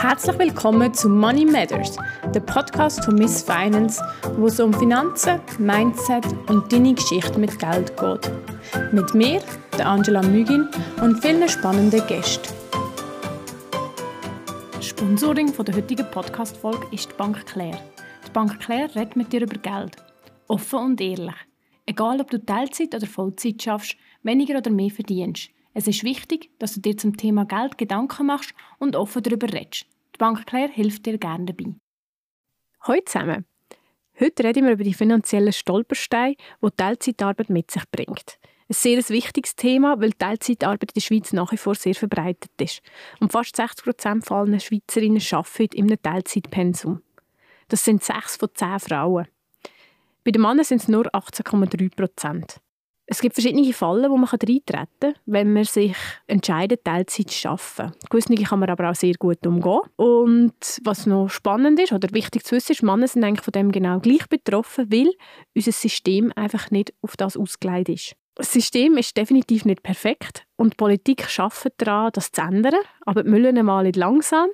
Herzlich willkommen zu Money Matters, der Podcast von Miss Finance, wo es um Finanzen, Mindset und deine Geschichte mit Geld geht. Mit mir, der Angela Mügin und vielen spannenden Gästen. Sponsoring der heutigen Podcast-Folge ist die Bank Claire. Die Bank Claire redet mit dir über Geld. Offen und ehrlich. Egal, ob du Teilzeit oder Vollzeit schaffst, weniger oder mehr verdienst. Es ist wichtig, dass du dir zum Thema Geld Gedanken machst und offen darüber redest. Bank Claire hilft dir gerne dabei. Hallo zusammen. Heute reden wir über die finanziellen Stolpersteine, die Teilzeitarbeit mit sich bringt. Ein sehr wichtiges Thema, weil Teilzeitarbeit in der Schweiz nach wie vor sehr verbreitet ist. Und fast 60 Prozent aller Schweizerinnen arbeiten in einem Teilzeitpensum. Das sind sechs von zehn Frauen. Bei den Männern sind es nur 18,3 Prozent. Es gibt verschiedene Fallen, wo man reintreten kann, wenn man sich entscheidet, Teilzeit zu arbeiten. Gewisse kann man aber auch sehr gut umgehen. Und was noch spannend ist oder wichtig zu wissen ist, Männer sind eigentlich von dem genau gleich betroffen, weil unser System einfach nicht auf das ausgelegt ist. Das System ist definitiv nicht perfekt und die Politik arbeitet daran, das zu ändern, aber die Mühlen malen langsam.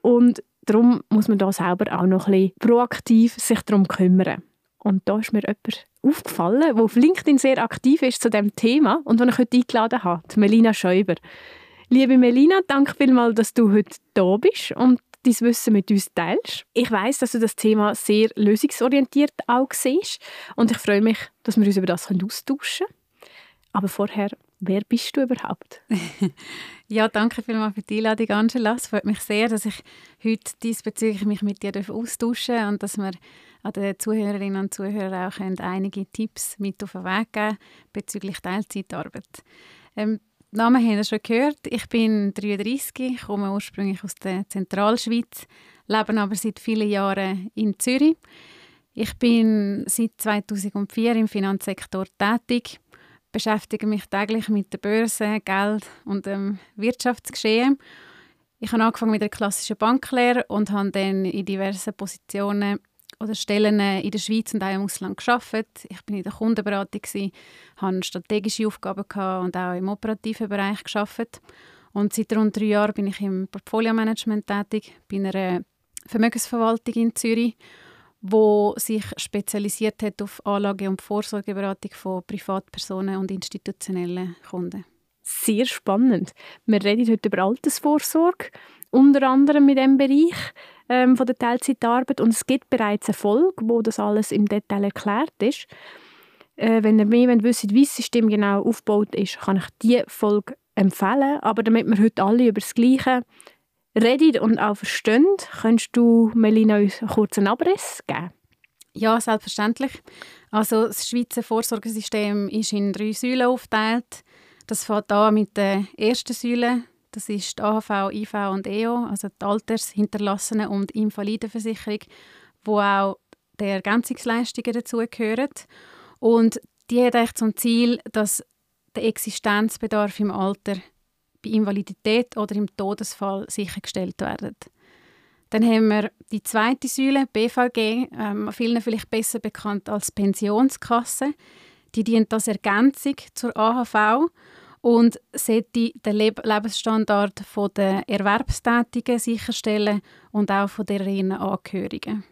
Und darum muss man da selber auch noch ein bisschen proaktiv sich darum kümmern. Und da ist mir jemand aufgefallen, der auf LinkedIn sehr aktiv ist zu dem Thema und den ich heute eingeladen habe, Melina Schäuber. Liebe Melina, danke vielmals, dass du heute da bist und dein Wissen mit uns teilst. Ich weiß, dass du das Thema sehr lösungsorientiert auch siehst und ich freue mich, dass wir uns über das austauschen können. Aber vorher, wer bist du überhaupt? ja, danke vielmals für die Einladung, Angela. Es freut mich sehr, dass ich heute diesbezüglich mich mit dir austauschen darf und dass wir an den Zuhörerinnen und Zuhörern auch einige Tipps mit auf den Weg geben bezüglich Teilzeitarbeit. Ähm, Namen haben wir schon gehört. Ich bin 33, komme ursprünglich aus der Zentralschweiz, lebe aber seit vielen Jahren in Zürich. Ich bin seit 2004 im Finanzsektor tätig, beschäftige mich täglich mit der Börse, Geld und dem Wirtschaftsgeschehen. Ich habe angefangen mit der klassischen Banklehre und habe dann in diversen Positionen oder Stellen äh, in der Schweiz und auch im Ausland geschafft. Ich bin in der Kundenberatung, gewesen, hatte strategische Aufgaben und auch im operativen Bereich geschafft. Und seit rund drei Jahren bin ich im Portfolio-Management tätig, bei einer Vermögensverwaltung in Zürich, wo sich spezialisiert hat auf Anlage- und Vorsorgeberatung von Privatpersonen und institutionellen Kunden. Sehr spannend. Wir reden heute über Altersvorsorge, unter anderem in diesem Bereich ähm, von der Teilzeitarbeit und es gibt bereits eine Folge, wo das alles im Detail erklärt ist. Äh, wenn ihr mehr wisst, wie das System genau aufgebaut ist, kann ich diese Folge empfehlen. Aber damit wir heute alle über das Gleiche reden und auch verstehen, könntest du, Melina, uns einen kurzen Abriss geben? Ja, selbstverständlich. Also das Schweizer Vorsorgesystem ist in drei Säulen aufgeteilt. Das fängt an mit der ersten Säule, das ist die AHV, IV und EO, also die Alters-, Hinterlassenen- und Invalidenversicherung, wo auch die Ergänzungsleistungen dazugehören. Und die hat eigentlich zum Ziel, dass der Existenzbedarf im Alter bei Invalidität oder im Todesfall sichergestellt wird. Dann haben wir die zweite Säule, BVG, ähm, vielen vielleicht besser bekannt als Pensionskasse. Die dient als Ergänzung zur AHV und sollte den Lebensstandard der Erwerbstätigen sicherstellen und auch von deren Angehörigen.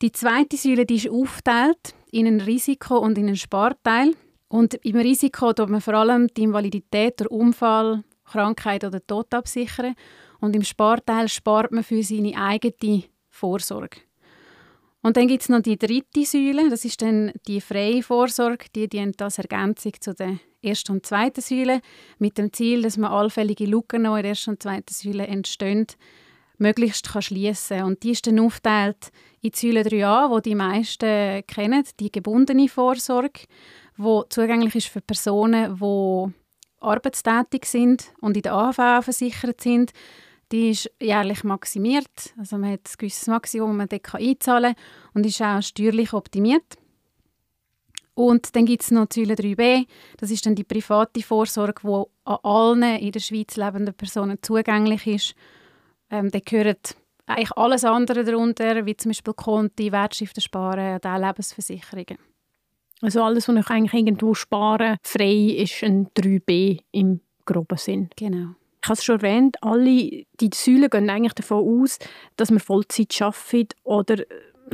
Die zweite Säule die ist aufgeteilt in ein Risiko und in einen Sparteil. Und im Risiko tut man vor allem die Invalidität, der Unfall, Krankheit oder Tod absichern. Und im Sparteil spart man für seine eigene Vorsorge. Und dann gibt es noch die dritte Säule, das ist dann die freie Vorsorge, die dient als Ergänzung zu der ersten und zweiten Säule, mit dem Ziel, dass man allfällige Lücken, die in der ersten und zweiten Säule entstehen, möglichst kann schliessen Und die ist dann aufgeteilt in die Säule 3a, die die meisten kennen, die gebundene Vorsorge, die zugänglich ist für Personen, die arbeitstätig sind und in der AHV versichert sind die ist jährlich maximiert. Also man hat ein gewisses Maximum, das man dort einzahlen kann und ist auch steuerlich optimiert. Und dann gibt es noch Säule 3b, das ist dann die private Vorsorge, die an allen in der Schweiz lebenden Personen zugänglich ist. Ähm, da gehört eigentlich alles andere darunter, wie zum Beispiel Konti, Wertschriften sparen und auch Lebensversicherungen. Also alles, was ich eigentlich irgendwo sparen frei ist ein 3b im groben Sinn. Genau. habe es schon erwähnt, alle die Säulen gehen eigentlich davon aus, dass man Vollzeit arbeitet oder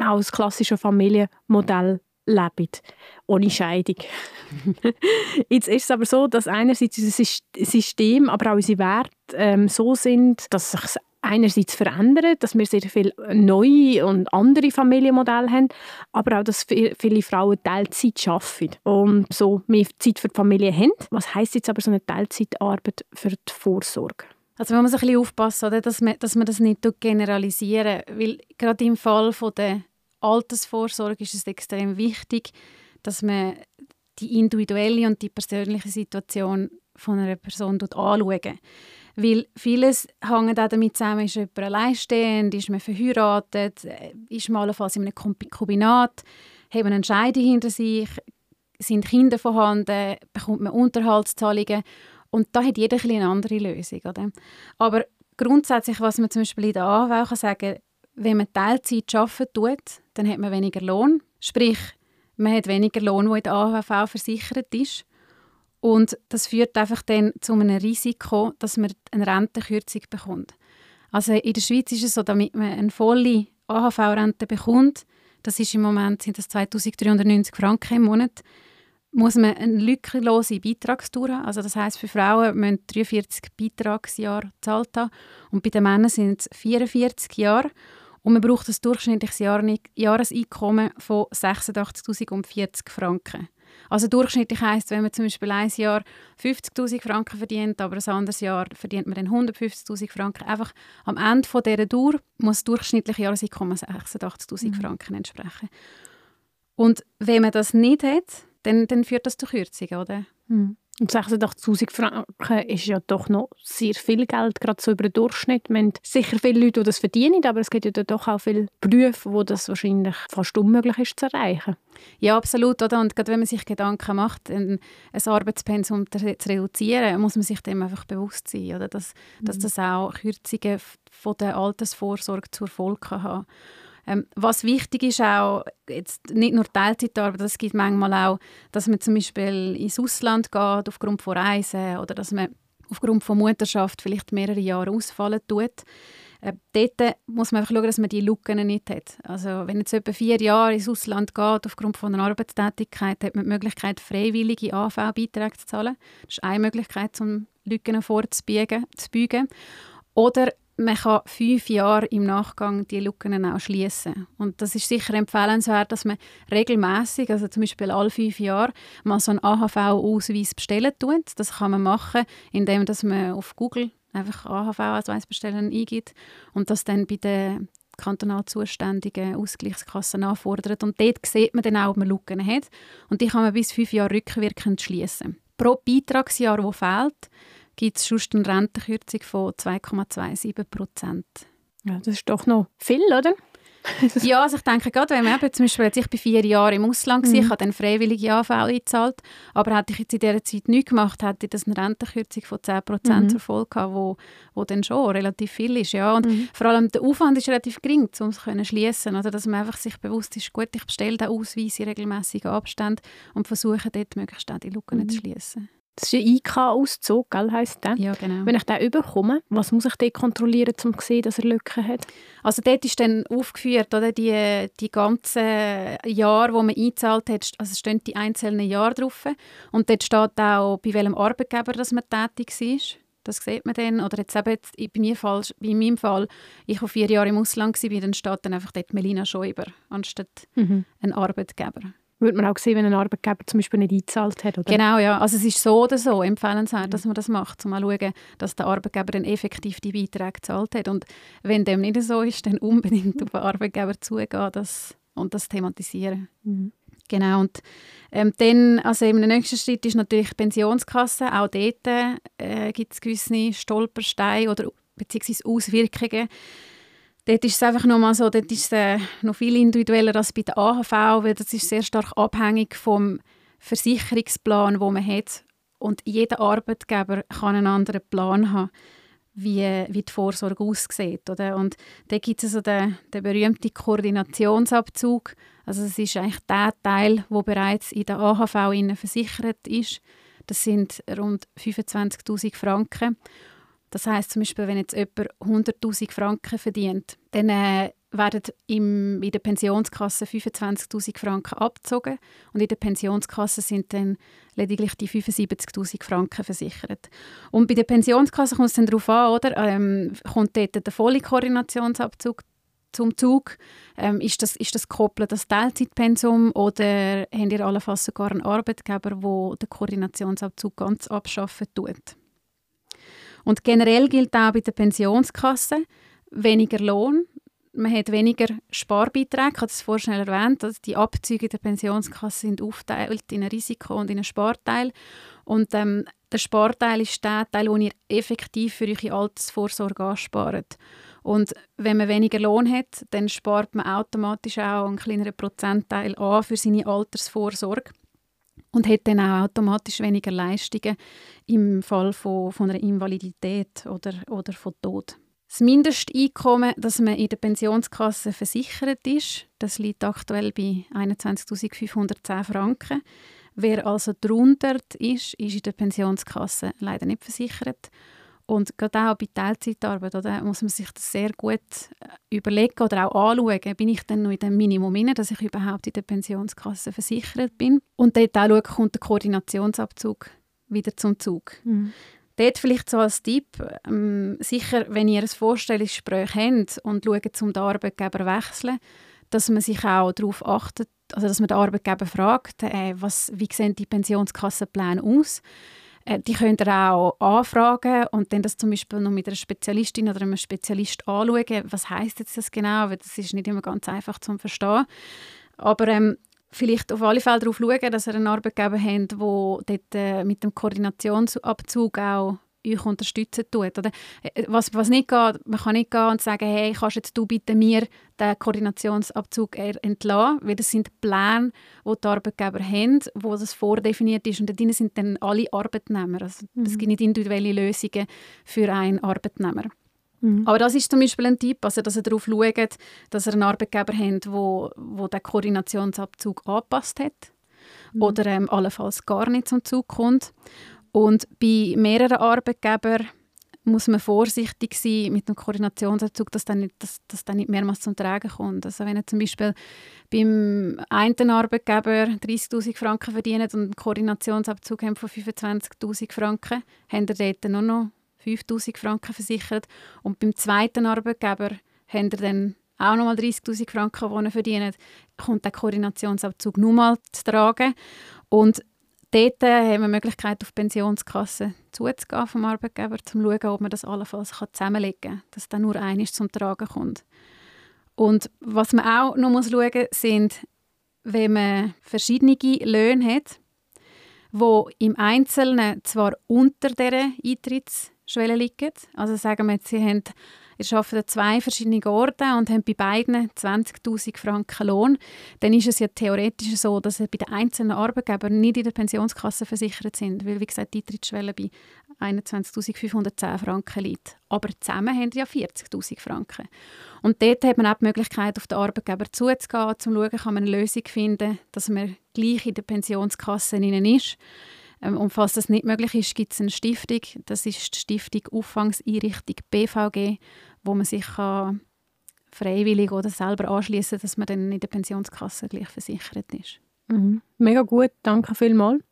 auch das klassische Familienmodell lebt, ohne Scheidung. Jetzt ist es aber so, dass einerseits unser System, aber auch unsere Werte ähm, so sind, dass sich einerseits verändern, dass wir sehr viele neue und andere Familienmodelle haben, aber auch, dass viele Frauen Teilzeit arbeiten und so mehr Zeit für die Familie haben. Was heisst jetzt aber so eine Teilzeitarbeit für die Vorsorge? Also man muss ein bisschen aufpassen, oder? Dass, man, dass man das nicht generalisieren weil gerade im Fall von der Altersvorsorge ist es extrem wichtig, dass man die individuelle und die persönliche Situation von einer Person anschaut. Weil vieles hängt auch damit zusammen, ist jemand alleinstehend, ist man verheiratet, ist man allenfalls in einem Kombinat, hat man eine Scheidung hinter sich, sind Kinder vorhanden, bekommt man Unterhaltszahlungen und da hat jeder eine andere Lösung. Oder? Aber grundsätzlich, was man zum Beispiel in der AHV kann sagen wenn man Teilzeit arbeiten tut, dann hat man weniger Lohn. Sprich, man hat weniger Lohn, der in der AHV versichert ist. Und das führt einfach dann zu einem Risiko, dass man eine Rentenkürzung bekommt. Also in der Schweiz ist es so, damit man eine volle AHV-Rente bekommt, das ist im Moment sind das 2390 Franken im Monat, muss man eine lückenlose Beitragstour haben. Also das heißt für Frauen müssen 43 Beitragsjahre gezahlt haben und bei den Männern sind es 44 Jahre. Und man braucht ein durchschnittliches Jahreseinkommen von 86.040 Franken. Also durchschnittlich heisst, wenn man zum Beispiel ein Jahr 50.000 Franken verdient, aber ein anderes Jahr verdient man dann 150.000 Franken. Einfach am Ende von dieser Dauer muss das durchschnittliche Jahreseinkommen 86.000 mhm. Franken entsprechen. Und wenn man das nicht hat, dann, dann führt das zu Kürzungen, oder? Mhm. Und 86'000 Franken ist ja doch noch sehr viel Geld, gerade so über den Durchschnitt. Wir haben sicher viele Leute, die das verdienen, aber es gibt ja doch auch viele Berufe, wo das wahrscheinlich fast unmöglich ist zu erreichen. Ja, absolut. Oder? Und gerade wenn man sich Gedanken macht, ein, ein Arbeitspensum zu reduzieren, muss man sich dem einfach bewusst sein, oder? Dass, mhm. dass das auch Kürzungen von der Altersvorsorge zur Folge haben ähm, was wichtig ist auch, jetzt nicht nur Teilzeitarbeit, es gibt manchmal auch, dass man zum Beispiel ins Ausland geht aufgrund von Reisen oder dass man aufgrund von Mutterschaft vielleicht mehrere Jahre ausfallen tut. Äh, dort muss man einfach schauen, dass man die Lücken nicht hat. Also wenn jetzt etwa vier Jahre ins Ausland geht aufgrund von einer Arbeitstätigkeit, hat man die Möglichkeit, freiwillige AV-Beiträge zu zahlen. Das ist eine Möglichkeit, um Lücken vorzubiegen. Oder man kann fünf Jahre im Nachgang die Lücken auch schließen. Und das ist sicher empfehlenswert, dass man regelmäßig, also zum Beispiel alle fünf Jahre, mal so einen AHV-Ausweis bestellen tut. Das kann man machen, indem dass man auf Google einfach AHV-Ausweis bestellen eingibt und das dann bei den kantonal zuständigen Ausgleichskassen nachfordert. Und dort sieht man dann auch, ob man Lücken hat. Und die kann man bis fünf Jahre rückwirkend schließen. Pro Beitragsjahr, das fehlt, gibt es sonst eine Rentenkürzung von 2,27 Prozent. Ja, das ist doch noch viel, oder? ja, also ich denke gerade, wenn man eben, zum Beispiel, ich bin vier Jahre im Ausland war, mhm. ich habe dann freiwillige AV eingezahlt, aber hätte ich jetzt in dieser Zeit nichts gemacht, hätte ich das eine Rentenkürzung von 10 Prozent mhm. zur Folge gehabt, wo, wo dann schon relativ viel ist. Ja. Und mhm. vor allem der Aufwand ist relativ gering, um es zu schließen, oder dass man einfach sich bewusst ist, gut, ich bestelle den Ausweis in regelmäßigen Abständen und versuche dort möglichst auch die Lücken mhm. zu schließen. Das ist ein IK-Auszug, heisst der? Ja, genau. Wenn ich den überkomme, was muss ich dort kontrollieren, um zu sehen, dass er Lücken hat? Also dort ist dann aufgeführt, oder, die, die ganzen Jahre, die man eingezahlt hat, also stehen die einzelnen Jahre drauf. Und dort steht auch, bei welchem Arbeitgeber dass man tätig war. Das sieht man dann. Oder jetzt eben, bei, mir Fall, bei meinem Fall, ich war vier Jahre im Ausland, war, dann steht dann einfach dort Melina Schäuber anstatt mhm. ein Arbeitgeber würde man auch sehen, wenn ein Arbeitgeber zum Beispiel nicht eingezahlt hat. Oder? Genau, ja. Also es ist so oder so empfehlenswert, dass man das macht, um mal schauen, dass der Arbeitgeber dann effektiv die Beiträge gezahlt hat. Und wenn dem nicht so ist, dann unbedingt auf den Arbeitgeber zugehen das, und das thematisieren. Mhm. Genau, und ähm, dann, also im nächsten Schritt ist natürlich die Pensionskasse. Auch dort äh, gibt es gewisse Stolpersteine oder beziehungsweise Auswirkungen Dort ist es einfach noch mal so, dort ist es äh, noch viel individueller als bei der AHV, weil das ist sehr stark abhängig vom Versicherungsplan, wo man hat. Und jeder Arbeitgeber kann einen anderen Plan haben, wie, wie die Vorsorge aussieht. Oder? Und da gibt es also den, den berühmten Koordinationsabzug. Also es ist eigentlich der Teil, der bereits in der AHV versichert ist. Das sind rund 25'000 Franken. Das heißt zum Beispiel, wenn jetzt jemand 100'000 Franken verdient, dann äh, werden im, in der Pensionskasse 25'000 Franken abgezogen und in der Pensionskasse sind dann lediglich die 75'000 Franken versichert. Und bei der Pensionskasse kommt es dann darauf an, oder? Ähm, kommt dort der volle Koordinationsabzug zum Zug? Ähm, ist, das, ist das gekoppelt das Teilzeitpensum oder habt ihr allenfalls sogar einen Arbeitgeber, der den Koordinationsabzug ganz abschaffen tut? Und generell gilt auch bei der Pensionskasse weniger Lohn. Man hat weniger Sparbeiträge, ich habe das vorhin schnell erwähnt. Also die Abzüge der Pensionskasse sind aufgeteilt in ein Risiko- und in einen Sparteil. Und ähm, der Sparteil ist der Teil, den ihr effektiv für eure Altersvorsorge anspart. Und wenn man weniger Lohn hat, dann spart man automatisch auch einen kleineren Prozentteil an für seine Altersvorsorge und hat dann auch automatisch weniger Leistungen im Fall von, von einer Invalidität oder, oder von Tod. Das Mindesteinkommen, das man in der Pensionskasse versichert ist, das liegt aktuell bei 21.510 Franken. Wer also drunter ist, ist in der Pensionskasse leider nicht versichert. Und gerade auch bei Teilzeitarbeit oder, muss man sich das sehr gut äh, überlegen oder auch anschauen, bin ich denn noch in dem Minimum inne, dass ich überhaupt in der Pensionskasse versichert bin. Und dort auch schauen, kommt der Koordinationsabzug wieder zum Zug. Mhm. Dort vielleicht so als Tipp, ähm, sicher, wenn ihr ein Vorstellungsgespräch habt und schaut, zum den Arbeitgeber wechseln, dass man sich auch darauf achtet, also dass man den Arbeitgeber fragt, äh, was, wie sehen die Pensionskassenpläne aus? Äh, die könnt ihr auch anfragen und dann das zum Beispiel noch mit einer Spezialistin oder einem Spezialist anschauen. Was heißt jetzt das genau? Weil das ist nicht immer ganz einfach zu verstehen. Aber ähm, vielleicht auf alle Fälle darauf schauen, dass ihr einen Arbeitgeber habt, der dort äh, mit dem Koordinationsabzug auch euch unterstützen tut. Oder? Äh, was, was nicht geht, man kann nicht gehen und sagen, hey, kannst jetzt du bitte mir den Koordinationsabzug entlassen, weil das sind Pläne, die die Arbeitgeber haben, wo das vordefiniert ist und da sind dann alle Arbeitnehmer. Also, mhm. Es gibt nicht individuelle Lösungen für einen Arbeitnehmer. Mhm. Aber das ist zum Beispiel ein Tipp, also dass ihr darauf schaut, dass ihr einen Arbeitgeber habt, wo, wo den Koordinationsabzug angepasst hat mhm. oder ähm, allenfalls gar nicht zum Zug kommt. Und bei mehreren Arbeitgebern muss man vorsichtig sein mit dem Koordinationsabzug, dass dann nicht, dass, dass dann nicht mehrmals zum Tragen kommt. Also wenn ihr zum Beispiel beim einen Arbeitgeber 30'000 Franken verdient und einen Koordinationsabzug haben von 25'000 Franken, habt ihr dort nur noch 5'000 Franken versichert. Und beim zweiten Arbeitgeber habt ihr dann auch nochmal 30'000 Franken, die ihr verdient, kommt der Koordinationsabzug nur mal zu tragen. Und dort äh, haben wir die Möglichkeit, auf die Pensionskasse zuzugehen vom Arbeitgeber, um zu schauen, ob man das allenfalls zusammenlegen kann, dass dann nur eines zum Tragen kommt. Und was man auch noch muss schauen muss, sind, wenn man verschiedene Löhne hat, wo im Einzelnen zwar unter dieser Eintrittsschwelle liegen, also sagen wir Sie haben ihr arbeitet an zwei verschiedenen Orten und haben bei beiden 20'000 Franken Lohn, dann ist es ja theoretisch so, dass sie bei den einzelnen Arbeitgebern nicht in der Pensionskasse versichert sind, weil wie gesagt die Eintrittsschwelle bei 21'510 Franken liegt. Aber zusammen haben sie ja 40'000 Franken. Und dort hat man auch die Möglichkeit, auf den Arbeitgeber zuzugehen, um zu schauen, kann man eine Lösung finden, dass man gleich in der Pensionskasse ist. Ähm, und falls das nicht möglich ist, gibt es eine Stiftung. Das ist die Stiftung Auffangseinrichtung BVG, wo man sich kann freiwillig oder selber anschließen, dass man dann in der Pensionskasse gleich versichert ist. Mhm. Mega gut, danke vielmals.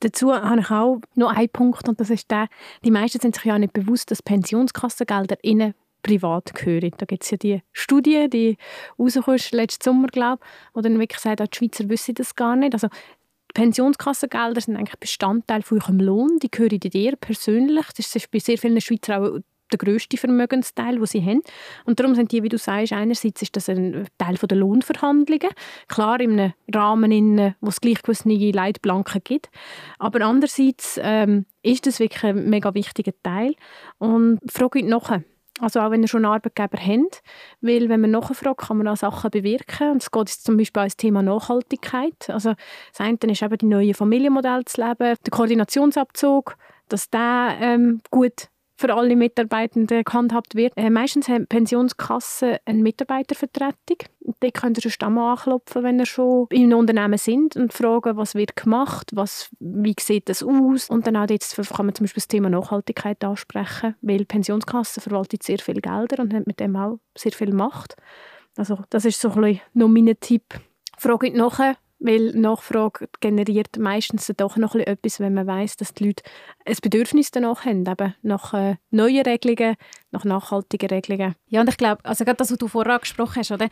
Dazu habe ich auch noch einen Punkt und das ist der, die meisten sind sich ja nicht bewusst, dass Pensionskassengelder innen privat gehören. Da gibt es ja die Studie, die rausgekommen letzten Sommer, glaube ich, wo dann wirklich sagt, die Schweizer wissen das gar nicht. Also Pensionskassengelder sind eigentlich Bestandteil von eurem Lohn. Die gehören dir persönlich. Das ist bei sehr vielen Schweizer auch der grösste Vermögensteil, den sie haben. Und darum sind die, wie du sagst, einerseits ist das ein Teil der Lohnverhandlungen, klar in einem Rahmen, in, wo es gleich gewisse Leitplanken gibt, aber andererseits ähm, ist das wirklich ein mega wichtiger Teil. Und frage ich nachher, also auch wenn ihr schon einen Arbeitgeber habt, weil wenn man nachfragt, kann man auch Sachen bewirken. Und es geht jetzt zum Beispiel das Thema Nachhaltigkeit. Also das eine ist eben die neue Familienmodelle zu leben, der Koordinationsabzug, dass der ähm, gut für alle Mitarbeitenden gehandhabt wird. Äh, meistens haben Pensionskassen eine Mitarbeitervertretung. Dort könnt ihr schon mal anklopfen, wenn ihr schon im Unternehmen sind und fragen, was wird gemacht, was, wie sieht das aus. Und dann auch jetzt kann man zum Beispiel das Thema Nachhaltigkeit ansprechen, weil Pensionskassen verwaltet sehr viel Gelder und hat mit dem auch sehr viel Macht. Also das ist so ein bisschen noch mein Tipp. Frage nachher, weil Nachfrage generiert meistens doch noch etwas, wenn man weiß, dass die Leute ein Bedürfnis danach haben, eben nach äh, neuen Regelungen, nach nachhaltigen Regelungen. Ja, und ich glaube, also gerade das, was du vorher angesprochen hast, oder?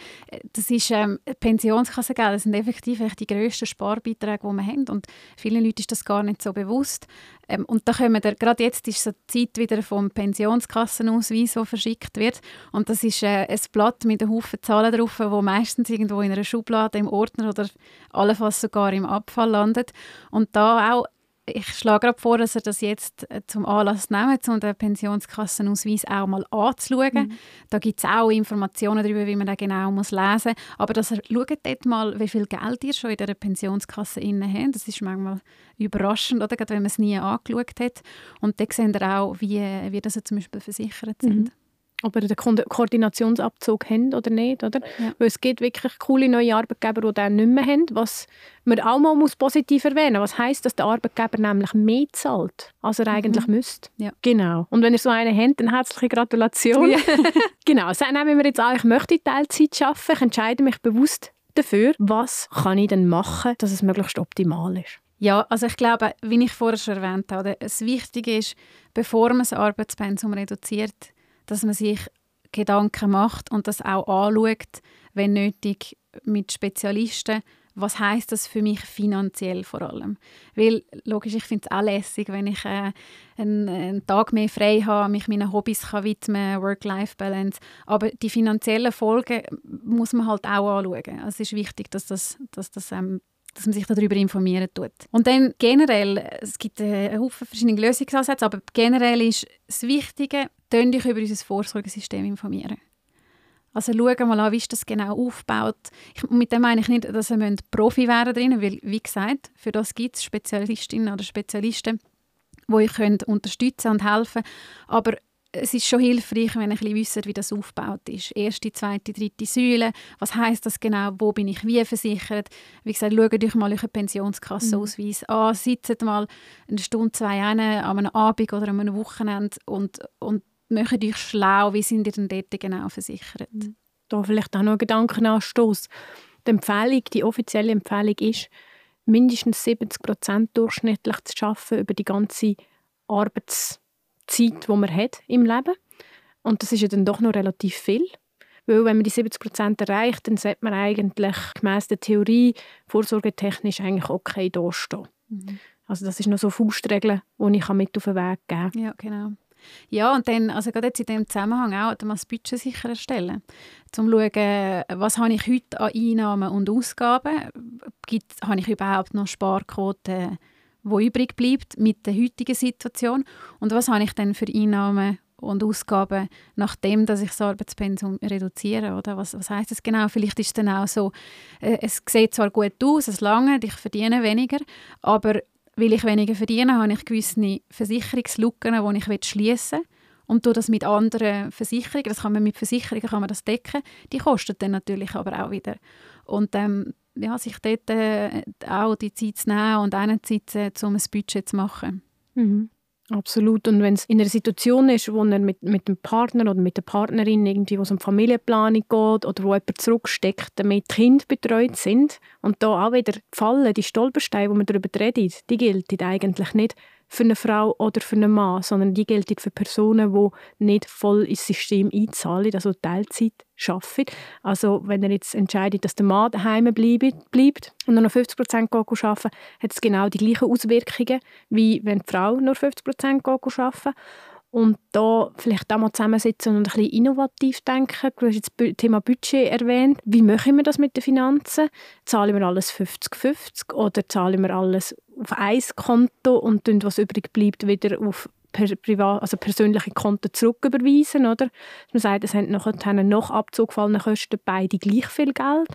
das ist ähm, Pensionskassengeld, das sind effektiv die grössten Sparbeiträge, die wir haben und vielen Leuten ist das gar nicht so bewusst. Ähm, und da kommen wir, gerade jetzt ist so die Zeit wieder vom Pensionskassenausweis, der verschickt wird und das ist äh, ein Blatt mit einem Haufen Zahlen drauf, wo meistens irgendwo in einer Schublade im Ordner oder allenfalls sogar im Abfall landet und da auch ich schlage gerade vor, dass er das jetzt äh, zum Anlass nehmen, um den Pensionskassenausweis auch mal anzuschauen. Mhm. Da gibt es auch Informationen darüber, wie man den genau muss lesen muss. Aber dass er schaut dort mal, wie viel Geld ihr schon in dieser Pensionskasse inne habt. Das ist manchmal überraschend, oder? Gerade wenn man es nie angeschaut hat. Und dann sehen ihr auch, wie, wie das zum Beispiel versichert sind. Mhm ob ihr den Ko Koordinationsabzug haben oder nicht. Oder? Ja. Weil es gibt wirklich coole neue Arbeitgeber, die den nicht mehr haben, was man auch mal muss positiv erwähnen muss. Was heisst, dass der Arbeitgeber nämlich mehr zahlt, als er mhm. eigentlich müsste. Ja. Genau. Und wenn ihr so einen habt, dann herzliche Gratulation. Ja. genau, so nehmen wir jetzt an, ich möchte Teilzeit arbeiten, ich entscheide mich bewusst dafür, was kann ich denn machen, dass es möglichst optimal ist. Ja, also ich glaube, wie ich vorher schon erwähnt habe, das Wichtige ist, bevor man das Arbeitspensum reduziert, dass man sich Gedanken macht und das auch anschaut, wenn nötig, mit Spezialisten. Was heißt das für mich finanziell vor allem? Weil, logisch, ich finde es auch lässig, wenn ich äh, einen, einen, Tag mehr frei habe, mich meinen Hobbys kann widmen Work-Life-Balance. Aber die finanziellen Folgen muss man halt auch anschauen. Also es ist wichtig, dass das, dass das ähm, dass man sich darüber informieren tut. Und dann generell, es gibt einen Haufen verschiedene Lösungsansätze, aber generell ist das Wichtige, Tönt euch über unser Vorsorgesystem informieren. Also schauen mal an, wie ist das genau aufgebaut. Ich, mit dem meine ich nicht, dass ihr Profi werden drin, weil, wie gesagt, für das gibt es Spezialistinnen oder Spezialisten, die euch könnt unterstützen und helfen Aber es ist schon hilfreich, wenn ihr ein wisst, wie das aufgebaut ist. Erste, zweite, dritte Säule. Was heißt das genau? Wo bin ich wie versichert? Wie gesagt, schaut euch mal euren Pensionskassenausweis mhm. an. Sitzt mal eine Stunde, zwei an einem Abend oder an einem Wochenende und, und macht euch schlau, wie sind ihr denn dort genau versichert? Mhm. Da vielleicht auch noch ein Gedankenanstoß. Die Empfehlung, die offizielle Empfehlung ist, mindestens 70 Prozent durchschnittlich zu arbeiten über die ganze Arbeitszeit, die man hat im Leben. Und das ist ja dann doch noch relativ viel. Weil wenn man die 70 Prozent erreicht, dann sollte man eigentlich gemäß der Theorie vorsorgetechnisch eigentlich okay dastehen. Mhm. Also das ist noch so eine Faustregel, die ich mit auf den Weg geben kann. Ja, genau. Ja, und dann, also gerade jetzt in diesem Zusammenhang auch, mal das Budget sicher erstellen. Um zu schauen, was habe ich heute an Einnahmen und Ausgaben? Gibt, habe ich überhaupt noch Sparquoten, wo übrig bleibt mit der heutigen Situation? Und was habe ich dann für Einnahmen und Ausgaben, nachdem dass ich das Arbeitspensum reduziere. Oder? Was, was heißt das genau? Vielleicht ist es dann auch so, äh, es sieht zwar gut aus, es lange, ich verdiene weniger, aber weil ich weniger verdiene, habe ich gewisse Versicherungslücken, die ich schließen will. Und tue das mit anderen Versicherungen, das kann man mit Versicherungen kann man das decken, die kosten dann natürlich aber auch wieder. Und ähm, ja, sich dort äh, auch die Zeit zu nehmen und eine Zeit, äh, um ein Budget zu machen. Mhm. Absolut. Und wenn es in einer Situation ist, wo er mit, mit dem Partner oder mit der Partnerin irgendwie, wo es um Familienplanung geht oder wo jemand zurücksteckt, damit die Kinder betreut sind und da auch wieder fallen, die Stolpersteine, wo man darüber redet, die gelten eigentlich nicht für eine Frau oder für einen Mann, sondern die gelten für Personen, die nicht voll ins System einzahlen, also Teilzeit arbeiten. Also wenn er jetzt entscheidet, dass der Mann daheim bleibt, bleibt und nur noch 50 Prozent arbeiten, hat es genau die gleichen Auswirkungen, wie wenn die Frau nur 50 Prozent arbeiten. Und da vielleicht auch mal zusammensitzen und ein bisschen innovativ denken. Du hast jetzt das Thema Budget erwähnt. Wie machen wir das mit den Finanzen? Zahlen wir alles 50-50 oder zahlen wir alles auf ein Konto und dann, was übrig bleibt, wieder auf privat, also persönliche Konten zurücküberweisen, oder? Man sagt, es haben nachher noch abzugefallene Kosten beide gleich viel Geld.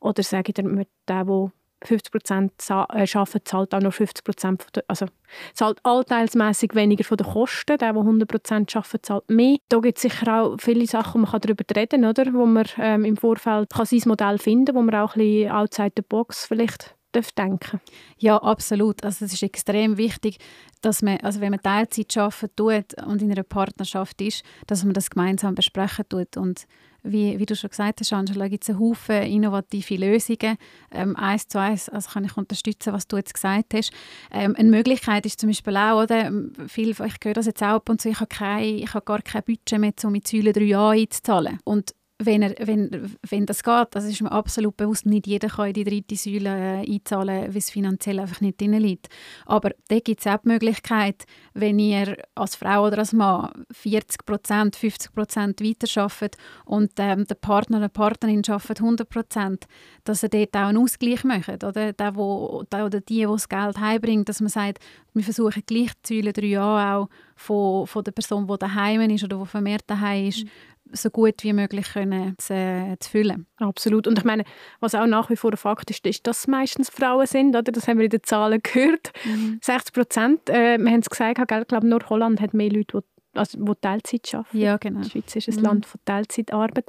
Oder sagen wir, der, der 50 Prozent äh, arbeiten, zahlt auch nur 50 Prozent, also zahlt anteilsmäßig weniger von den Kosten. Der, der 100 Prozent arbeitet, zahlt mehr. Da gibt es sicher auch viele Sachen, man kann darüber reden oder? wo man ähm, im Vorfeld kann sein Modell finden kann, wo man auch ein bisschen outside the box vielleicht denken Ja, absolut. Also es ist extrem wichtig, dass man, also wenn man Teilzeit arbeiten tut und in einer Partnerschaft ist, dass man das gemeinsam besprechen tut und wie, wie du schon gesagt hast, Angela, gibt es einen Haufen innovative Lösungen. Ähm, eins zu eins also kann ich unterstützen, was du jetzt gesagt hast. Ähm, eine Möglichkeit ist zum Beispiel auch, oder, ähm, viel, ich höre das jetzt auch ab und zu, ich habe, kein, ich habe gar kein Budget mehr, um mit Säule 3a einzuzahlen. Und wenn, er, wenn, wenn das geht, das ist mir absolut bewusst, nicht jeder kann in die dritte Säule äh, einzahlen, weil es finanziell einfach nicht drin liegt. Aber da gibt es auch die Möglichkeit, wenn ihr als Frau oder als Mann 40 Prozent, 50 Prozent weiterarbeitet und ähm, der Partner oder Partnerin arbeitet 100 Prozent, dass ihr dort auch einen Ausgleich macht. Oder, der, wo, der oder die, die das Geld heimbringt, dass man sagt, wir versuchen gleich die Säule 3a auch von, von der Person, die daheim ist oder die vermehrt daheim ist, mhm so gut wie möglich können zu, äh, zu füllen. Absolut. Und ich meine, was auch nach wie vor ein Fakt ist, ist, dass es meistens Frauen sind. Oder? Das haben wir in den Zahlen gehört. Mhm. 60 Prozent, äh, wir haben es gesagt, ich glaube, nur Holland hat mehr Leute, die, also, die Teilzeit arbeiten. Ja, genau. Die Schweiz ist ein mhm. Land von Teilzeitarbeit.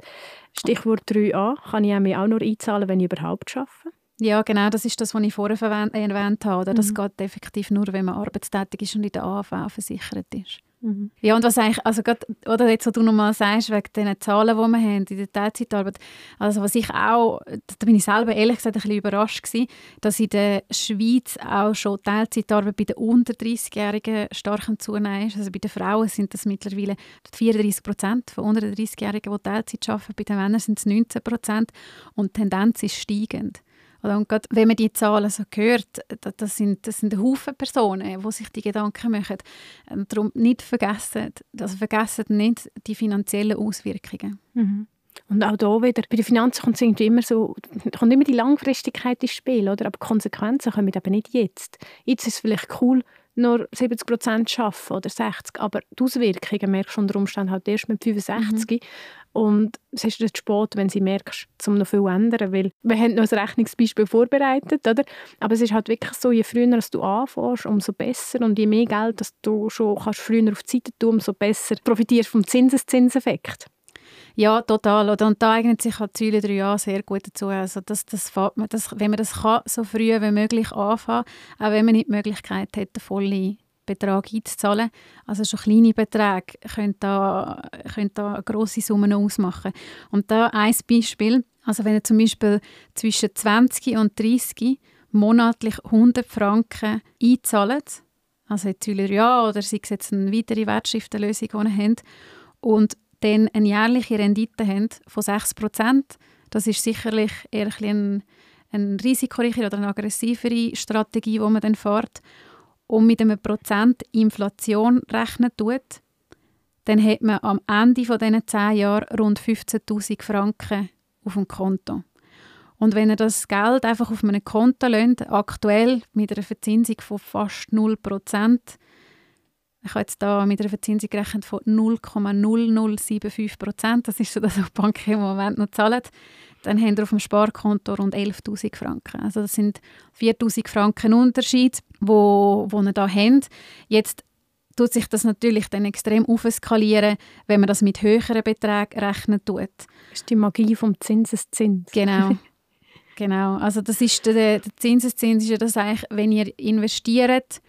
Stichwort 3a, kann ich mich auch nur einzahlen, wenn ich überhaupt arbeite. Ja, genau, das ist das, was ich vorher erwähnt habe. Oder? Das mhm. geht effektiv nur, wenn man arbeitstätig ist und in der AV versichert ist. Mhm. Ja, und was eigentlich, also grad, oder jetzt, was du nochmal sagst, wegen den Zahlen, die wir haben in der Teilzeitarbeit, also was ich auch, da bin ich selber ehrlich gesagt ein bisschen überrascht gewesen, dass in der Schweiz auch schon Teilzeitarbeit bei den unter 30-Jährigen stark am Zunehmen ist. Also bei den Frauen sind das mittlerweile 34 Prozent von unter 30-Jährigen, die Teilzeit arbeiten, bei den Männern sind es 19 Prozent und die Tendenz ist steigend. Und gerade wenn man die Zahlen so hört, das sind, das sind Haufen Personen, die sich die Gedanken machen. Und darum nicht vergessen, also vergessen nicht die finanziellen Auswirkungen. Mhm. Und auch hier wieder, bei den Finanzen kommt irgendwie immer so, kommt immer die Langfristigkeit ins Spiel, oder? aber Konsequenzen kommen eben nicht jetzt. Jetzt ist es vielleicht cool, nur 70 Prozent arbeiten oder 60, aber die Auswirkungen merkst du unter Umständen halt erst mit 65. Mhm. Und es ist jetzt spät, wenn sie merkst, um noch viel zu ändern, weil wir haben noch ein Rechnungsbeispiel vorbereitet, oder? aber es ist halt wirklich so, je früher dass du anfängst, umso besser und je mehr Geld dass du schon kannst früher auf die Seite tun, umso besser profitierst vom Zinseszinseffekt. Ja, total. Und da eignet sich halt Säule 3a sehr gut dazu. Also das, das, das, wenn man das kann, so früh wie möglich anfangen, auch wenn man nicht die Möglichkeit hat, den vollen Betrag einzuzahlen. Also schon kleine Beträge können da, können da grosse Summen ausmachen. Und da ein Beispiel, also wenn ihr zum Beispiel zwischen 20 und 30 monatlich 100 Franken einzahlt, also jetzt ja oder sei es eine weitere Wertschriftenlösung, die ihr habt, und dann eine jährliche Rendite haben von 6%, das ist sicherlich eher ein, ein risikoreichere oder eine aggressivere Strategie, die man dann fährt und mit einem Prozent Inflation rechnen tut, dann hat man am Ende von diesen 10 Jahren rund 15'000 Franken auf dem Konto. Und wenn ihr das Geld einfach auf einem Konto lässt, aktuell mit einer Verzinsung von fast 0%, ich habe jetzt da mit einer Verzinsung gerechnet von 0,0075 Prozent. Das ist so, dass die Banken im Moment noch zahlen. Dann haben wir auf dem Sparkonto rund 11'000 Franken. Also das sind 4'000 Franken Unterschied, wo, wo ihr da habt. Jetzt tut sich das natürlich dann extrem aufskalieren, wenn man das mit höheren Beträgen rechnen tut. Das ist die Magie vom Zinseszins. Genau. genau. Also das ist der, der Zinseszins ist ja das eigentlich, wenn ihr investiert,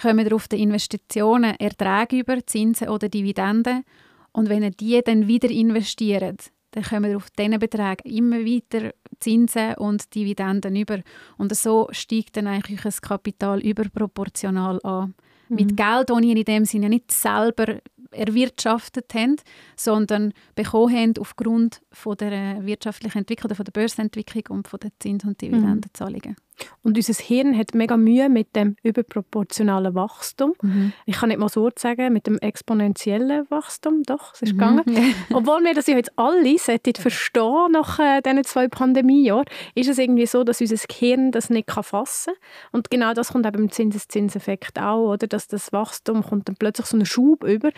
kommen ihr auf die Investitionen Erträge über, Zinsen oder Dividenden. Und wenn ihr die dann wieder investiert, dann kommen ihr auf diesen Betrag immer weiter Zinsen und Dividenden über. Und so steigt dann eigentlich euer Kapital überproportional an. Mhm. Mit Geld, das ihr in dem Sinne nicht selber erwirtschaftet haben, sondern bekommen haben aufgrund von der wirtschaftlichen Entwicklung, von der Börsenentwicklung und von den Zins- und Dividendenzahlungen. Und unser Hirn hat mega Mühe mit dem überproportionalen Wachstum. Mhm. Ich kann nicht mal so sagen, mit dem exponentiellen Wachstum, doch, es ist mhm. gegangen. Obwohl wir das ja jetzt alle sollten verstehen nach äh, diesen zwei Pandemiejahren, ist es irgendwie so, dass unser Gehirn das nicht fassen kann. Und genau das kommt eben im Zinseszinseffekt auch, oder? dass das Wachstum kommt dann plötzlich so einen Schub über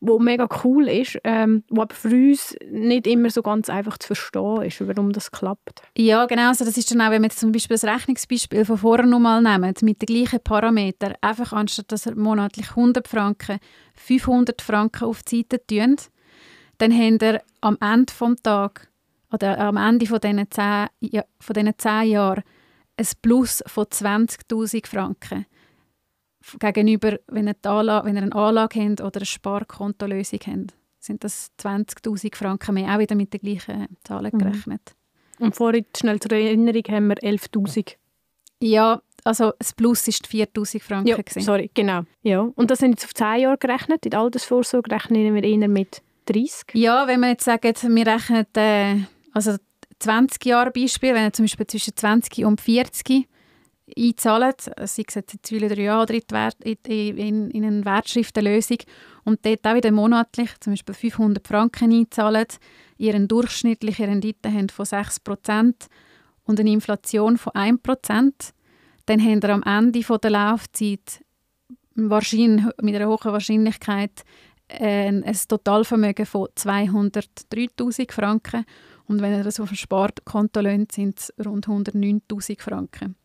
wo mega cool ist, ähm, wo aber für uns nicht immer so ganz einfach zu verstehen ist, warum das klappt. Ja, genau. Also das ist dann auch, wenn wir zum Beispiel das Rechnungsbeispiel von vorher nochmal nehmen, mit den gleichen Parametern, einfach anstatt dass er monatlich 100 Franken, 500 Franken auf die Seite tun, dann haben er am Ende des Tages oder am Ende von diesen zehn, ja, von diesen zehn Jahren ein Plus von 20'000 Franken gegenüber, wenn ihr, Anlage, wenn ihr eine Anlage habt oder eine Sparkontolösung habt, sind das 20'000 Franken mehr, auch wieder mit den gleichen Zahlen mhm. gerechnet. Und vorhin, schnell zur Erinnerung, haben wir 11'000. Ja, also das Plus war 4'000 Franken. Ja, sorry, genau. Ja. Und das sind jetzt auf 10 Jahre gerechnet. In Altersvorsorge rechnen wir eher mit 30. Ja, wenn wir jetzt sagen, wir rechnen äh, also 20 Jahre Beispiel, wenn ihr zum Beispiel zwischen 20 und 40 einzahlen, sei es jetzt in zwei oder Jahre oder in, in, in eine Wertschriftenlösung und dort auch wieder monatlich zum Beispiel 500 Franken einzahlen, ihren durchschnittliche Rendite haben von 6% und eine Inflation von 1%, dann haben ihr am Ende der Laufzeit wahrscheinlich, mit einer hohen Wahrscheinlichkeit ein, ein Totalvermögen von 203'000 Franken und wenn ihr das auf ein Sparkonto lönt, sind es rund 109'000 Franken.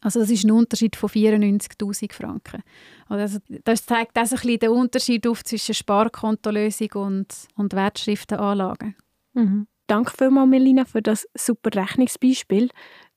Also das ist ein Unterschied von 94'000 Franken. Also das zeigt also ein bisschen den Unterschied auf zwischen Sparkontolösung und, und Wertschriftenanlagen. Mhm. Danke vielmals, Melina, für das super Rechnungsbeispiel.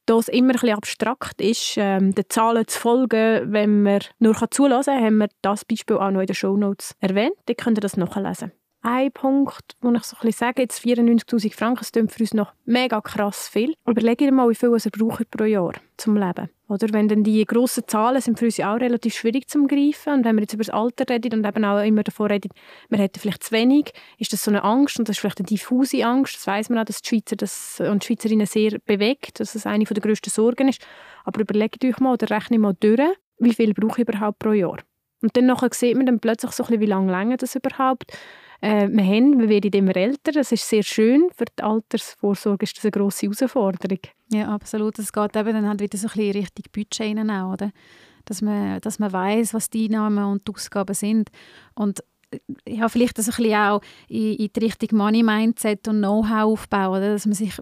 Da es immer ein bisschen abstrakt ist, ähm, den Zahlen zu folgen, wenn man nur zulassen kann, haben wir das Beispiel auch noch in den Shownotes erwähnt. Da könnt ihr das nachlesen ein Punkt, wo ich so ein bisschen sage, jetzt 94'000 Franken, das klingt für uns noch mega krass viel. Überlege dir mal, wie viel er braucht pro Jahr zum Leben. Oder wenn dann die grossen Zahlen sind für uns auch relativ schwierig zu greifen. Und wenn wir jetzt über das Alter reden und eben auch immer davor reden, wir hätten vielleicht zu wenig, ist das so eine Angst und das ist vielleicht eine diffuse Angst. Das weiß man auch, dass die Schweizer das und die Schweizerinnen sehr bewegt, dass das eine der grössten Sorgen ist. Aber überlegt euch mal oder rechnet mal durch, wie viel brauche ich überhaupt pro Jahr. Und dann sieht man dann plötzlich so ein bisschen, wie lange länger das überhaupt äh, wir haben. Wir werden immer älter. Das ist sehr schön. Für die Altersvorsorge ist das eine grosse Herausforderung. Ja, absolut. Es geht eben dann halt wieder so ein bisschen Richtung Budget rein, oder? Dass man, dass man weiss, was die Einnahmen und die Ausgaben sind. Und äh, ja, vielleicht das ein bisschen auch in, in die Richtung Money-Mindset und Know-how aufbauen, oder? dass man sich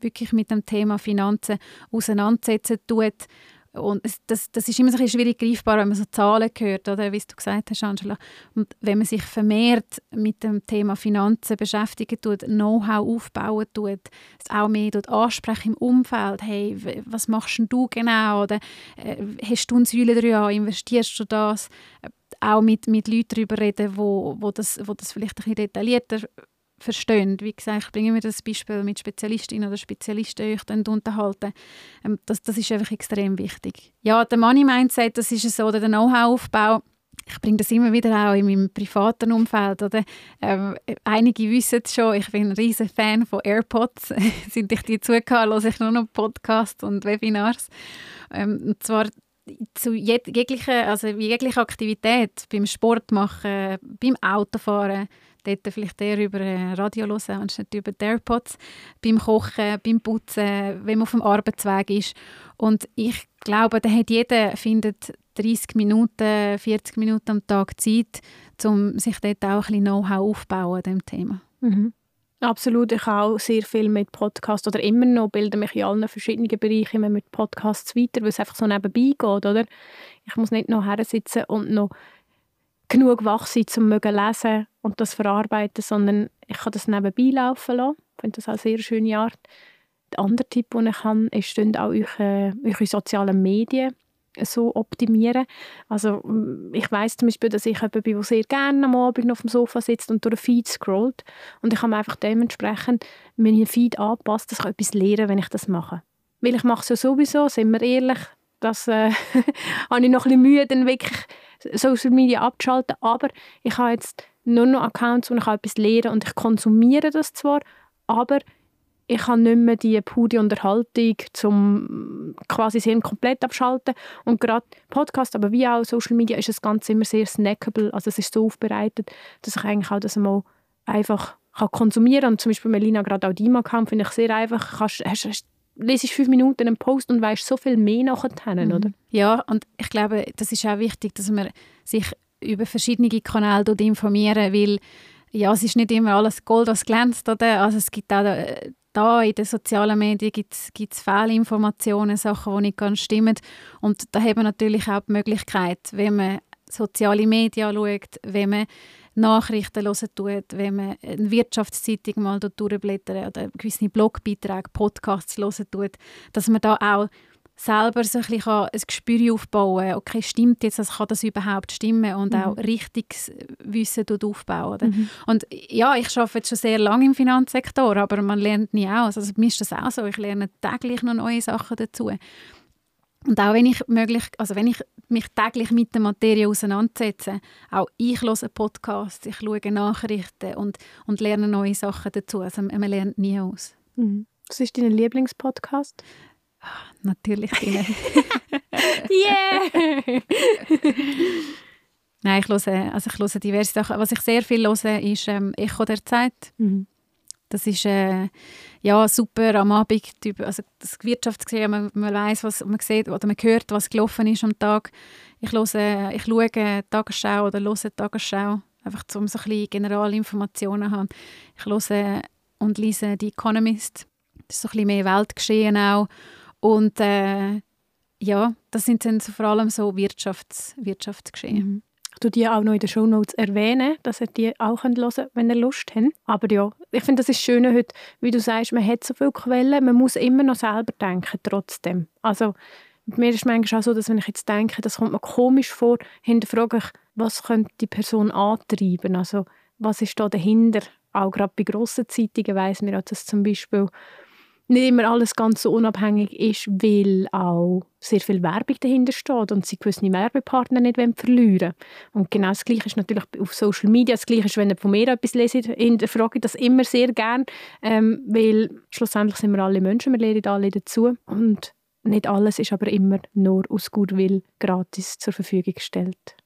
wirklich mit dem Thema Finanzen auseinandersetzen tut und das, das ist immer so ein schwierig greifbar, wenn man so Zahlen hört, oder wie du gesagt hast, Angela. Und wenn man sich vermehrt mit dem Thema Finanzen beschäftigen tut, Know-how aufbauen tut, es auch mehr dort ansprechen im Umfeld, hey, was machst du genau? Oder äh, hast du ein Säule drin, investierst du das? Äh, auch mit, mit Leuten darüber reden, wo, wo, das, wo das vielleicht ein bisschen detaillierter verstehen. Wie gesagt, ich bringe mir das Beispiel mit Spezialistinnen oder Spezialisten euch dann unterhalten. Ähm, das, das ist einfach extrem wichtig. Ja, der Money Mindset, das ist so, oder der Know-how-Aufbau, ich bringe das immer wieder auch in meinem privaten Umfeld. Oder? Ähm, einige wissen es schon, ich bin ein riesen Fan von AirPods. Sind ich die zugehört, höre ich nur noch Podcasts und Webinars. Ähm, und zwar zu jeg jeglicher, also jeglicher Aktivität, beim Sport machen, beim Autofahren, dort vielleicht eher über Radio hören anstatt über die AirPods, beim Kochen, beim Putzen, wenn man auf dem Arbeitsweg ist. Und ich glaube, da hat jeder findet 30 Minuten, 40 Minuten am Tag Zeit, um sich dort auch ein bisschen Know-how aufzubauen an diesem Thema. Mhm. Absolut, ich auch sehr viel mit Podcasts oder immer noch bilde mich in allen verschiedenen Bereichen immer mit Podcasts weiter, weil es einfach so nebenbei geht, oder? Ich muss nicht noch her sitzen und noch genug wach sein, um zu lesen und das verarbeiten, sondern ich kann das nebenbei laufen lassen. Ich finde das eine sehr schöne Art. Der andere Tipp, den ich habe, ist, auch eure, eure sozialen Medien so optimieren. Also mm, ich weiß zum Beispiel, dass ich jemand bin, der sehr gerne am Abend auf dem Sofa sitzt und durch den Feed scrollt und ich habe einfach dementsprechend meinen Feed anpasst, dass ich etwas lernen wenn ich das mache. Weil ich mache es ja sowieso, sind wir ehrlich, das äh, habe ich noch ein bisschen Mühe, dann wirklich Social Media abzuschalten, aber ich habe jetzt nur noch Accounts, wo ich etwas lerne und ich konsumiere das zwar, aber ich habe nicht mehr die pure Unterhaltung zum quasi sehr komplett abschalten. Und gerade Podcast, aber wie auch Social Media ist das Ganze immer sehr snackable, also es ist so aufbereitet, dass ich eigentlich auch das mal einfach kann konsumieren und zum Beispiel Melina gerade auch die kam, finde ich sehr einfach, kannst, hast, hast, lesest fünf Minuten einen Post und weißt so viel mehr nachher, mhm. oder? Ja, und ich glaube, das ist auch wichtig, dass man sich über verschiedene Kanäle informieren, weil ja, es ist nicht immer alles Gold, was glänzt. Oder? Also es gibt auch da in den sozialen Medien gibt's, gibt's Fehlinformationen, Sachen, die nicht ganz stimmen. Und da haben wir natürlich auch die Möglichkeit, wenn man soziale Medien schaut, wenn man Nachrichten hören tut, wenn man eine Wirtschaftszeitung mal durchblättert oder gewisse Blogbeiträge, Podcasts hören tut, dass man da auch selber so ein, bisschen ein Gespür aufbauen kann, okay, stimmt jetzt, also kann das überhaupt stimmen und mhm. auch richtiges Wissen aufbauen. Mhm. Und ja, ich arbeite jetzt schon sehr lange im Finanzsektor, aber man lernt nie aus. Also mir ist das auch so, ich lerne täglich noch neue Sachen dazu. Und auch wenn ich, möglich, also wenn ich mich täglich mit der Materie auseinandersetze, auch ich höre Podcasts, ich schaue Nachrichten und, und lerne neue Sachen dazu. Also man lernt nie aus. Mhm. Was ist dein Lieblingspodcast? Ah, natürlich deine. yeah! Nein, ich höre, also ich höre diverse Sachen. Was ich sehr viel höre, ist ähm, «Echo der Zeit». Mhm. Das ist äh, ja, super am Abend, also das Wirtschaftsgesehen, man, man weiß, was man sieht oder man hört, was gelaufen ist am Tag. Ich, höre, ich schaue Tagesschau oder höre Tagesschau, einfach um so ein Generalinformationen zu haben. Ich höre und lese «The Economist». Das ist so ein mehr Weltgeschehen auch. Und äh, ja, das sind dann vor allem so Wirtschafts Wirtschaftsgeschehen. Du die auch noch in den Shownotes erwähnen, dass ihr die auch hören könnt, wenn ihr Lust habt. Aber ja, ich finde, das ist schön heute, wie du sagst, man hat so viele Quellen, man muss immer noch selber denken, trotzdem. Also, mir ist manchmal auch so, dass wenn ich jetzt denke, das kommt mir komisch vor, hinterfrage ich, was könnte die Person antreiben? Also, was ist da dahinter? Auch gerade bei grossen Zeitungen weiss man, dass zum Beispiel nicht immer alles ganz so unabhängig ist, weil auch sehr viel Werbung dahinter steht und sie gewisse Werbepartner nicht verlieren wollen. Und genau das Gleiche ist natürlich auf Social Media. Das Gleiche ist, wenn ihr von mir etwas leset, hinterfrage ich das immer sehr gern, ähm, weil schlussendlich sind wir alle Menschen, wir lernen alle dazu und nicht alles ist aber immer nur aus Gutwill gratis zur Verfügung gestellt.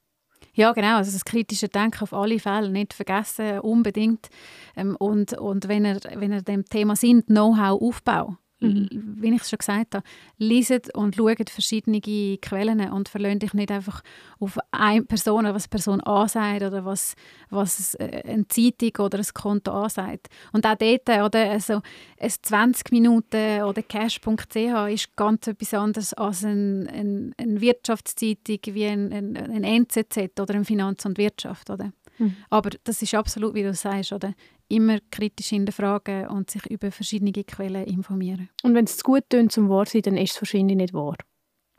Ja, genau. Also das kritische Denken auf alle Fälle nicht vergessen, unbedingt. Ähm, und, und wenn ihr, wenn ihr dem Thema sind, Know-how aufbauen Mhm. Wie ich es schon gesagt habe, liest und schaut verschiedene Quellen und verlöhnt dich nicht einfach auf eine Person, was eine Person ansagt oder was, was äh, eine Zeitung oder ein Konto ansagt. Und auch dort, oder, also, ein 20 Minuten oder cash.ch ist ganz etwas anderes als eine, eine, eine Wirtschaftszeitung wie ein, ein, ein NZZ oder ein Finanz und Wirtschaft. Oder? Mhm. Aber das ist absolut, wie du sagst, oder? Immer kritisch hinterfragen und sich über verschiedene Quellen informieren. Und wenn es gut tönt zum wahr sein, dann ist es wahrscheinlich nicht wahr.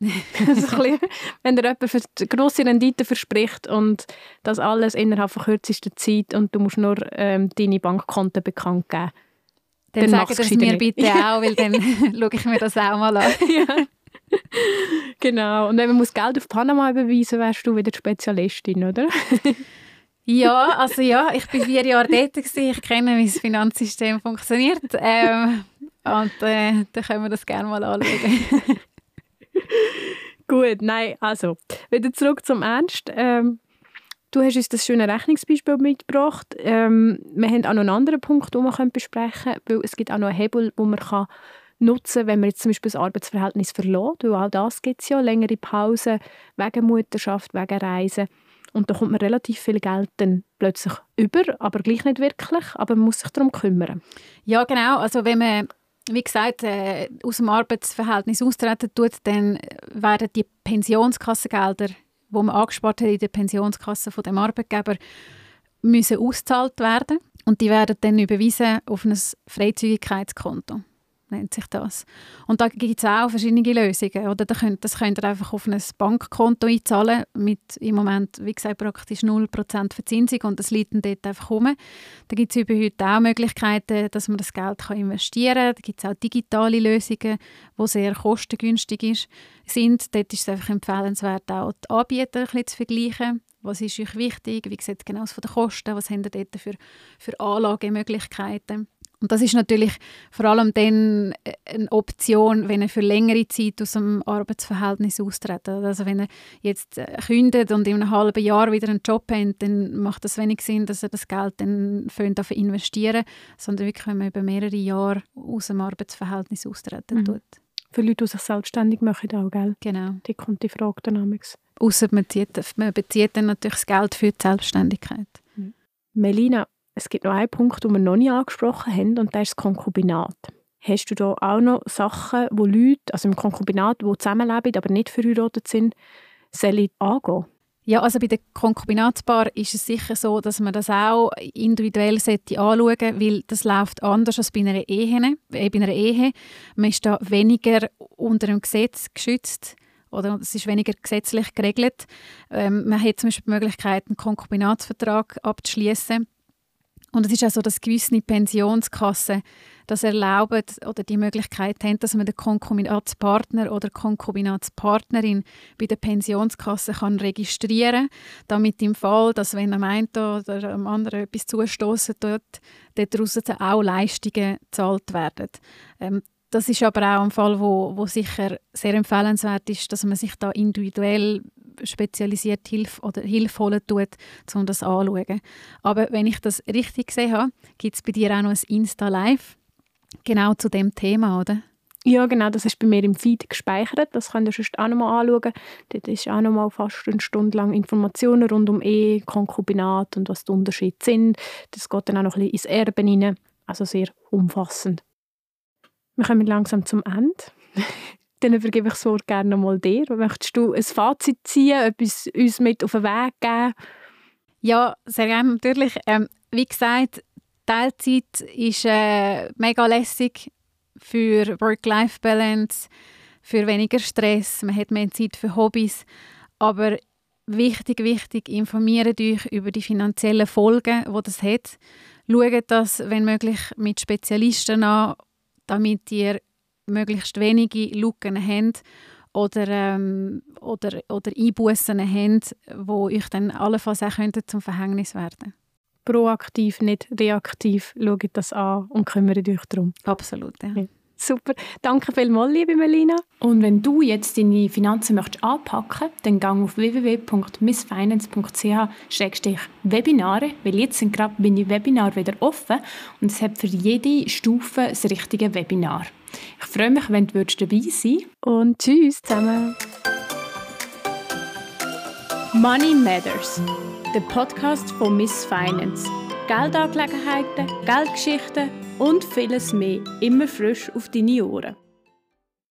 bisschen, wenn dir jemand für grosse Rendite verspricht und das alles innerhalb von kürzester Zeit und du musst nur ähm, deine Bankkonten bekannt geben. Dann, dann sag das mir nicht. bitte auch, weil dann schaue ich mir das auch mal an. ja. Genau. Und wenn man muss Geld auf Panama überweisen, wärst du wieder Spezialistin, oder? Ja, also ja, ich war vier Jahre dort, gewesen. ich kenne, wie das Finanzsystem funktioniert ähm, und äh, dann können wir das gerne mal anschauen. Gut, nein, also, wieder zurück zum Ernst. Ähm, du hast uns das schöne Rechnungsbeispiel mitgebracht. Ähm, wir haben auch noch einen anderen Punkt, den wir besprechen können, weil es gibt auch noch einen Hebel, wo man kann nutzen kann, wenn man jetzt zum Beispiel das Arbeitsverhältnis verlässt, weil auch das gibt es ja, längere Pausen wegen Mutterschaft, wegen Reisen und da kommt man relativ viel Geld dann plötzlich über, aber gleich nicht wirklich, aber man muss sich darum kümmern. Ja, genau. Also wenn man wie gesagt, äh, aus dem Arbeitsverhältnis austreten tut, dann werden die Pensionskassengelder, die man angespart hat in der Pensionskasse von dem Arbeitgeber, müssen ausgezahlt werden und die werden dann überwiesen auf ein Freizügigkeitskonto nennt sich das. Und da gibt es auch verschiedene Lösungen. Oder das könnt ihr einfach auf ein Bankkonto einzahlen mit im Moment, wie gesagt, praktisch 0% Verzinsung und das liegt dann dort einfach rum. Da gibt es über heute auch Möglichkeiten, dass man das Geld kann investieren kann. Da gibt es auch digitale Lösungen, die sehr kostengünstig sind. Dort ist es einfach empfehlenswert, auch die Anbieter ein bisschen zu vergleichen was ist euch wichtig, wie sieht es genau von den Kosten, was haben ihr dort für, für Anlagemöglichkeiten. Und das ist natürlich vor allem dann äh, eine Option, wenn er für längere Zeit aus dem Arbeitsverhältnis austritt. Also wenn er jetzt äh, kündet und in einem halben Jahr wieder einen Job hat, dann macht das wenig Sinn, dass er das Geld dann dafür investieren sondern wirklich, wenn man über mehrere Jahre aus dem Arbeitsverhältnis austreten mhm. tut. Für Leute, die sich selbstständig machen, auch, gell? Genau. Die kommt die Frage dann Außer man, man bezieht dann natürlich das Geld für die Selbstständigkeit. Mhm. Melina, es gibt noch einen Punkt, den wir noch nicht angesprochen haben, und das ist das Konkubinat. Hast du da auch noch Sachen, wo Leute, also im Konkubinat, die zusammenleben, aber nicht verheiratet sind, sollen angehen? Ja, also bei den Konkubinatspaaren ist es sicher so, dass man das auch individuell anschauen sollte, weil das läuft anders als bei einer Ehe. Äh, bei einer Ehe. Man ist da weniger unter dem Gesetz geschützt oder es ist weniger gesetzlich geregelt. Ähm, man hat zum Beispiel die Möglichkeit, einen Konkubinatsvertrag abzuschließen und es ist auch so, dass gewisse Pensionskassen das erlauben oder die Möglichkeit haben, dass man den Konkubinatspartner oder Konkubinatspartnerin bei der Pensionskasse kann registrieren kann, damit im Fall, dass wenn er meint oder am anderen etwas zustoßen tut, daraus auch Leistungen gezahlt werden. Ähm, das ist aber auch ein Fall, wo, wo sicher sehr empfehlenswert ist, dass man sich da individuell spezialisiert Hilfe oder Hilfe holen tut, um das anzuschauen. Aber wenn ich das richtig gesehen habe, gibt es bei dir auch noch ein Insta-Live genau zu dem Thema, oder? Ja, genau, das ist bei mir im Feed gespeichert. Das könnt ihr sonst auch noch mal anschauen. Dort ist auch noch mal fast eine Stunde lang Informationen rund um Ehe, Konkubinat und was die Unterschiede sind. Das geht dann auch noch ein bisschen ins Erben rein. Also sehr umfassend. Wir kommen langsam zum Ende. Dann übergebe ich das Wort gerne nochmal dir. Möchtest du ein Fazit ziehen, etwas uns mit auf den Weg geben? Ja, sehr gerne natürlich. Ähm, wie gesagt, Teilzeit ist äh, mega lässig für Work-Life-Balance, für weniger Stress, man hat mehr Zeit für Hobbys. Aber wichtig, wichtig, informiert euch über die finanziellen Folgen, die das hat. Schaut das, wenn möglich, mit Spezialisten an, damit ihr möglichst wenige Lücken habt oder, ähm, oder, oder Einbußen habt, die euch dann allenfalls auch zum Verhängnis werden Proaktiv, nicht reaktiv, schaut das an und kümmert euch darum. Absolut, ja. ja. Super. Danke vielmals, liebe Melina. Und wenn du jetzt deine Finanzen möchtest anpacken dann gang auf www.missfinance.ch-webinare, weil jetzt sind gerade meine Webinare wieder offen und es hat für jede Stufe das richtige Webinar. Ich freue mich, wenn du dabei sein Und tschüss zusammen. Money Matters, der Podcast von Miss Finance. Geldangelegenheiten, Geldgeschichten und vieles mehr immer frisch auf deine Ohren.